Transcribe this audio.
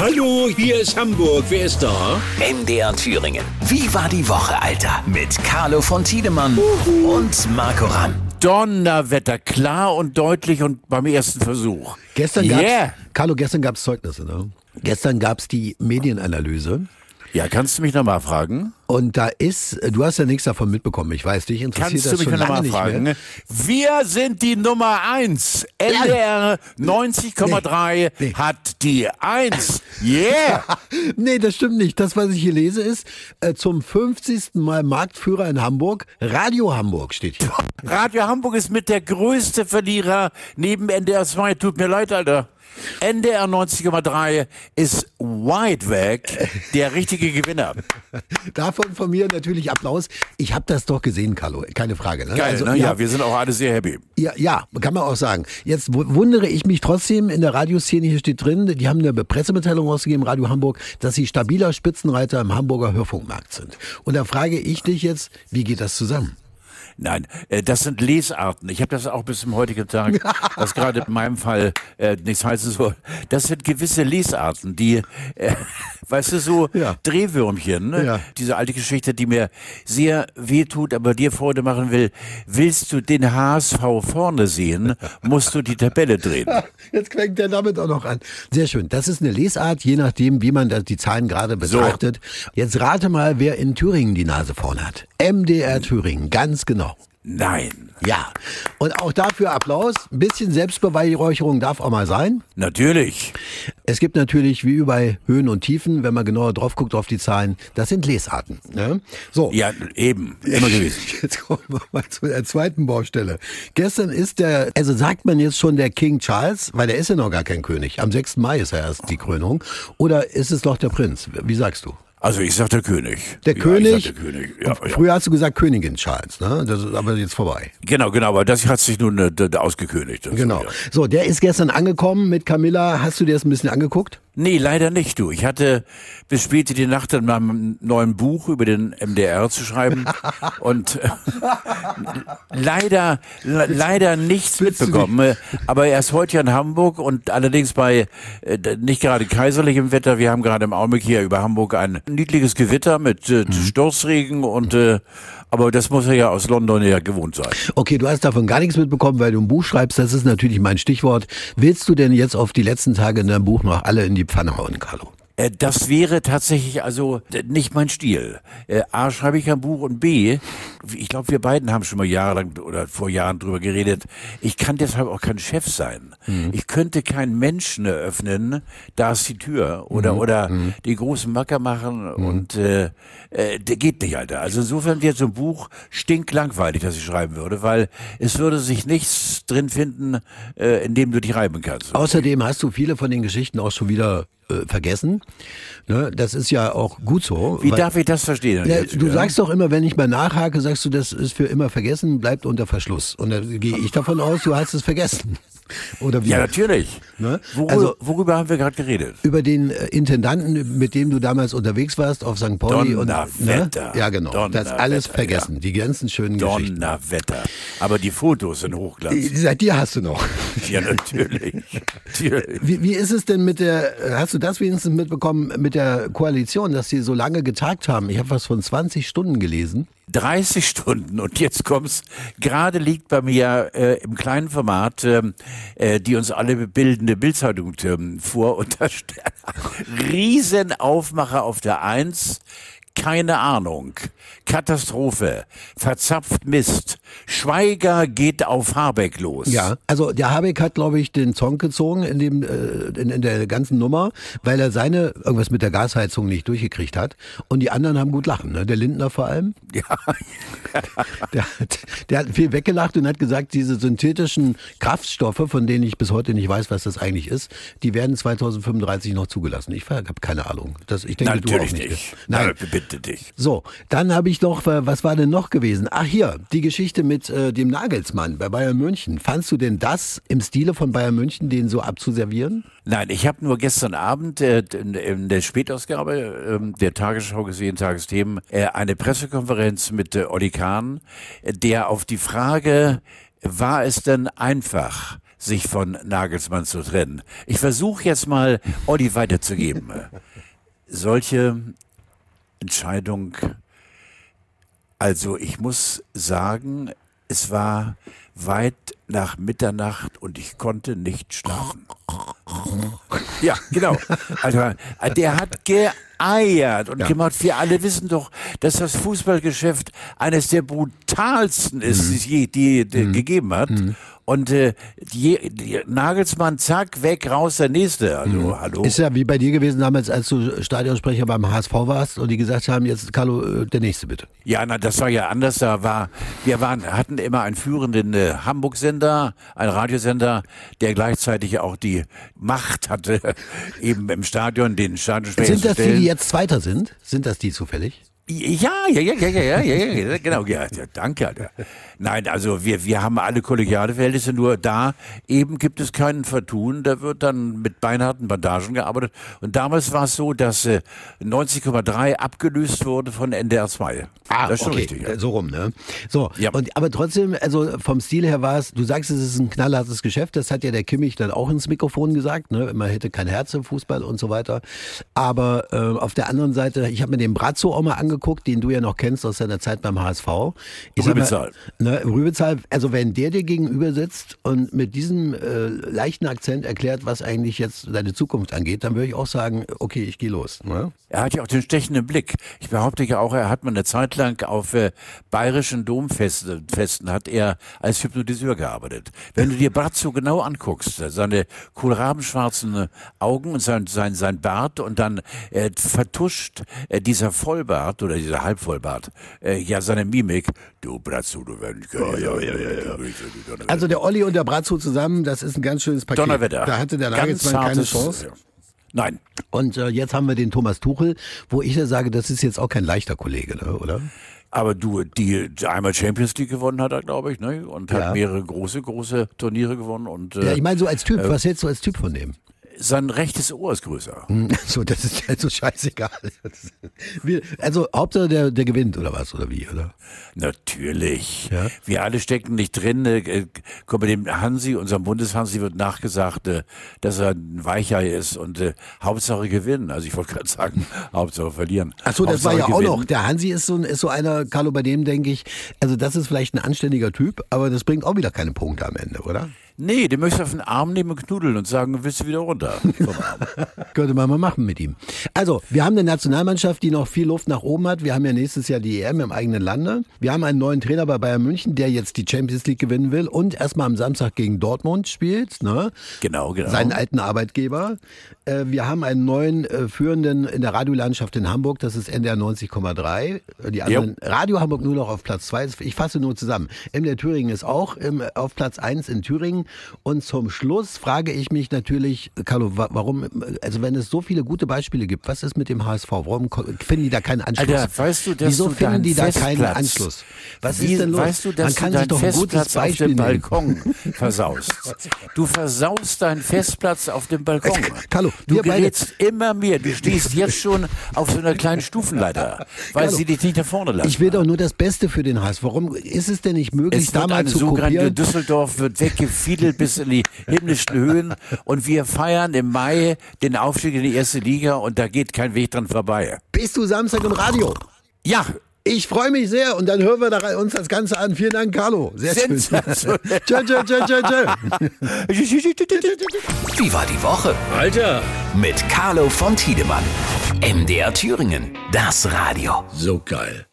Hallo, hier ist Hamburg. Wer ist da? MDR Thüringen. Wie war die Woche, Alter? Mit Carlo von Tiedemann und Marco Ramm. Donnerwetter, klar und deutlich und beim ersten Versuch. Gestern gab's, Yeah. Carlo, gestern gab es Zeugnisse, ne? Gestern gab es die Medienanalyse. Ja, kannst du mich nochmal fragen? Und da ist, du hast ja nichts davon mitbekommen, ich weiß, dich interessiert Kannst du das mich schon nochmal lange nicht fragen? mehr. Wir sind die Nummer eins. NDR 90,3 Nee. hat die eins. Yeah! Nee, das stimmt nicht. Das, was ich hier lese, ist äh, zum 50. Mal Marktführer in Hamburg. Radio Hamburg steht hier. Radio Hamburg ist mit der größte Verlierer neben NDR 2. Tut mir leid, Alter. NDR 90,3 ist weit weg der richtige Gewinner. Davon von mir natürlich Applaus. Ich habe das doch gesehen, Carlo. Keine Frage. Ne? Geil, Also, ne? Ja, wir sind auch alle sehr happy. Ja, ja, kann man auch sagen. Jetzt wu- wundere ich mich trotzdem, in der Radioszene hier steht drin, die haben eine Pressemitteilung rausgegeben, Radio Hamburg, dass sie stabiler Spitzenreiter im Hamburger Hörfunkmarkt sind. Und da frage ich dich jetzt, wie geht das zusammen? Nein, äh, das sind Lesarten. Ich habe das auch bis zum heutigen Tag, was gerade in meinem Fall äh, nichts heißen soll. Das sind gewisse Lesarten, die, äh, weißt du, so Ja. Drehwürmchen, ne? Ja. diese alte Geschichte, die mir sehr weh tut, aber dir Freude machen will. Willst du den HSV vorne sehen, musst du die Tabelle drehen. Jetzt fängt der damit auch noch an. Sehr schön. Das ist eine Lesart, je nachdem, wie man die Zahlen gerade betrachtet. Jetzt rate mal, wer in Thüringen die Nase vorne hat. MDR Thüringen, ganz genau. Nein, Ja. Und auch dafür Applaus. Ein bisschen Selbstbeweihräucherung darf auch mal sein. natürlich. Es gibt natürlich, wie überall, Höhen und Tiefen, wenn man genauer drauf guckt auf die Zahlen. Das sind Lesarten. Ne? So. Ja, eben, immer gewesen. Jetzt kommen wir mal zu der zweiten Baustelle. Gestern ist der, also sagt man jetzt schon der King Charles, weil der ist ja noch gar kein König. Am 6. Mai ist ja erst die Krönung. Oder ist es doch der Prinz? Wie sagst du? Also ich sag der König. Der ja, König? Ich sag der König. Ja. Früher hast du gesagt Königin Charles, ne? Das ist aber jetzt vorbei. Genau, genau, aber das hat sich nun äh, ausgekönigt. Genau. So, der ist gestern angekommen mit Camilla. Hast du dir das ein bisschen angeguckt? Nee, leider nicht, du. Ich hatte bis spät in die Nacht an meinem neuen Buch über den MDR zu schreiben und äh, leider, le leider nichts mitbekommen. Äh, Aber er ist heute in Hamburg und allerdings bei äh, nicht gerade kaiserlichem Wetter. Wir haben gerade im Augenblick hier über Hamburg ein niedliches Gewitter mit äh, Sturzregen und äh, aber das muss er ja aus London ja gewohnt sein. Okay, du hast davon gar nichts mitbekommen, weil du ein Buch schreibst. Das ist natürlich mein Stichwort. Willst du denn jetzt auf die letzten Tage in deinem Buch noch alle in die Pfanne hauen, Carlo? Äh, Das wäre tatsächlich also äh, nicht mein Stil. Äh, A, schreibe ich ein Buch und B, ich glaube, wir beiden haben schon mal jahrelang oder vor Jahren drüber geredet, ich kann deshalb auch kein Chef sein. Ich könnte keinen Menschen eröffnen, da ist die Tür oder oder die großen Macker machen und äh, äh, der geht nicht, Alter. Also insofern wird so ein Buch stinklangweilig, das ich schreiben würde, weil es würde sich nichts drin finden, äh, in dem du dich reiben kannst. Außerdem hast du viele von den Geschichten auch schon wieder äh, vergessen. Ne? Das ist ja auch gut so. Wie weil- darf ich das verstehen? Ja, jetzt, du ja? sagst doch immer, wenn ich mal nachhake, sagst du, das ist für immer vergessen, bleibt unter Verschluss. Und da gehe ich davon aus, du hast es vergessen. Oder wie? Ja, natürlich. Ne? Worüber, Also- worüber haben wir gerade geredet? Über den äh, Intendanten, mit dem du damals unterwegs warst auf St. Pauli. und, Donnerwetter. ne? Ja, genau. das Donnerwetter, alles ja. vergessen. Die ganzen schönen Geschichten. Donnerwetter. Aber die Fotos sind Hochglanz. Die- Seit dir hast du noch. ja, natürlich. natürlich. Wie, wie ist es denn mit der, hast du das wenigstens mitbekommen, mit der Koalition, dass sie so lange getagt haben? Ich habe was von 20 Stunden gelesen. 30 Stunden und jetzt kommt's. Gerade liegt bei mir äh, im kleinen Format, ähm, äh, die uns alle bildende Bildzeitung ähm, vor und da Riesenaufmacher auf der Eins. Keine Ahnung. Katastrophe. Verzapft Mist. Schweiger geht auf Habeck los. Ja, also der Habeck hat, glaube ich, den Zong gezogen in, dem, äh, in, in der ganzen Nummer, weil er seine irgendwas mit der Gasheizung nicht durchgekriegt hat. Und die anderen haben gut lachen, ne? Der Lindner vor allem. Ja. Der hat, der hat viel weggelacht und hat gesagt, diese synthetischen Kraftstoffe, von denen ich bis heute nicht weiß, was das eigentlich ist, die werden 2035 noch zugelassen. Ich habe keine Ahnung. Das, ich denke, du auch Natürlich nicht. nicht. Nein. Bitte dich. So, dann habe ich noch, äh, was war denn noch gewesen? Ach hier, die Geschichte mit äh, dem Nagelsmann bei Bayern München. Fandst du denn das im Stile von Bayern München, den so abzuservieren? Nein, ich habe nur gestern Abend äh, in, der Spätausgabe ähm, der Tagesschau gesehen, Tagesthemen, äh, eine Pressekonferenz mit äh, Olli Kahn, äh, der auf die Frage, war es denn einfach, sich von Nagelsmann zu trennen. Ich versuche jetzt mal Olli weiterzugeben. Solche Entscheidung, also ich muss sagen, es war weit nach Mitternacht und ich konnte nicht schlafen. Ja, genau. Also der hat geeiert und Ja. gemacht. Wir alle wissen doch, dass das Fußballgeschäft eines der brutalsten ist, die es je die, die gegeben hat. Und äh, die, die Nagelsmann, zack, weg, raus, der nächste. Also, hallo. Ist ja wie bei dir gewesen damals, als du Stadionsprecher beim HSV warst und die gesagt haben, jetzt Carlo, äh, der nächste bitte. Ja, na, das war ja anders. Da war, wir waren, hatten immer einen führenden äh, Hamburg-Sender, einen Radiosender, der gleichzeitig auch die Macht hatte, eben im Stadion den Stadionsprecher Sind zu das die, stellen. die jetzt Zweiter sind? Sind das die zufällig? Ja, ja, ja, ja, ja, ja, ja, ja genau, ja, ja, danke, Alter. Nein, also wir, wir haben alle kollegiale Verhältnisse, nur da eben gibt es keinen Vertun, da wird dann mit beinharten Bandagen gearbeitet. Und damals war es so, dass äh, 90,3 abgelöst wurde von NDR 2. Ah, das ist schon okay. richtig. Ja. Äh, so rum, ne? So, ja. und, aber trotzdem, also vom Stil her war es, du sagst, es ist ein knallhartes Geschäft, das hat ja der Kimmich dann auch ins Mikrofon gesagt, ne? man hätte kein Herz im Fußball und so weiter. Aber äh, auf der anderen Seite, ich habe mir den Brazzo auch mal angeguckt, den du ja noch kennst aus deiner Zeit beim HSV. Ich sag mal, Rübezahl. Ne, Rübezahl, also wenn der dir gegenüber sitzt und mit diesem äh, leichten Akzent erklärt, was eigentlich jetzt deine Zukunft angeht, dann würde ich auch sagen, okay, ich gehe los. Ne? Er hat ja auch den stechenden Blick. Ich behaupte ja auch, er hat mal eine Zeit lang auf äh, bayerischen Domfesten Festen hat er als Hypnotiseur gearbeitet. Wenn du dir Brazzo genau anguckst, äh, seine kohlrabenschwarzen äh, Augen und sein, sein, sein Bart und dann äh, vertuscht äh, dieser Vollbart oder dieser Halbvollbart, äh, ja seine Mimik. Du Brazzo, du ja, ja, ja, ja, Also der Olli und der Brazzo zusammen, das ist ein ganz schönes Paket. Donnerwetter. Da hatte der Nagelsmann keine Chance. ja. Nein. Und äh, jetzt haben wir den Thomas Tuchel, wo ich ja sage, das ist jetzt auch kein leichter Kollege, ne, oder? Aber du, die einmal Champions League gewonnen hat er, glaube ich, ne? Und hat Ja. mehrere große, große Turniere gewonnen und äh, Ja, ich meine so als Typ, was hältst du als Typ von dem? Sein rechtes Ohr ist größer. So, das ist halt so scheißegal. Also Hauptsache der, der gewinnt oder was, oder wie, oder? Natürlich. Ja. Wir alle stecken nicht drin. Äh, guck mal, dem Hansi, unserem Bundeshansi, wird nachgesagt, äh, dass er ein Weichei ist und äh, Hauptsache gewinnen. Also ich wollte gerade sagen, Hauptsache verlieren. Ach so, das war ja Hauptsache auch gewinnen. noch. Der Hansi ist so, ist so einer, Carlo, bei dem denke ich, also das ist vielleicht ein anständiger Typ, aber das bringt auch wieder keine Punkte am Ende, oder? Nee, den möchtest du auf den Arm nehmen und knuddeln und sagen, willst du wieder runter. Könnte man mal machen mit ihm. Also, wir haben eine Nationalmannschaft, die noch viel Luft nach oben hat. Wir haben ja nächstes Jahr die EM im eigenen Lande. Wir haben einen neuen Trainer bei Bayern München, der jetzt die Champions League gewinnen will und erstmal am Samstag gegen Dortmund spielt, ne? Genau, genau. Seinen alten Arbeitgeber. Äh, Wir haben einen neuen äh, Führenden in der Radiolandschaft in Hamburg, das ist NDR 90,3. Äh, Die anderen, Radio Hamburg nur noch auf Platz 2. Ich fasse nur zusammen. MDR Thüringen ist auch auf Platz 1 in Thüringen. Und zum Schluss frage ich mich natürlich, Carlo, wa- warum, also wenn es so viele gute Beispiele gibt, was ist mit dem HSV? Warum finden die da keinen Anschluss? Alter, weißt du, dass Wieso du finden die da keinen Festplatz- Anschluss? Was Wie, ist denn los? Weißt du, Man kann sich doch ein gutes Festplatz auf Beispiel dem. Balkon versaust? Du versaust deinen Festplatz auf dem Balkon. Carlo, du gerätst immer mehr. Du stehst jetzt schon auf so einer kleinen Stufenleiter, weil Carlo, sie dich nicht nach vorne lassen. Ich will doch nur das Beste für den HSV. Warum ist es denn nicht möglich, es da wird mal eine zu sogenannte kopieren? Düsseldorf wird weggefiedelt bis in die himmlischen Höhen und wir feiern im Mai den Aufstieg in die erste Liga und da geht kein Weg dran vorbei. Bist du Samstag im Radio? Ja, Ich freue mich sehr und dann hören wir uns das Ganze an. Vielen Dank, Carlo. Sehr schön. Tschö, tschö, tschö, tschö, tschö. Wie war die Woche? Alter, Mit Carlo von Tiedemann. MDR Thüringen. Das Radio. so geil.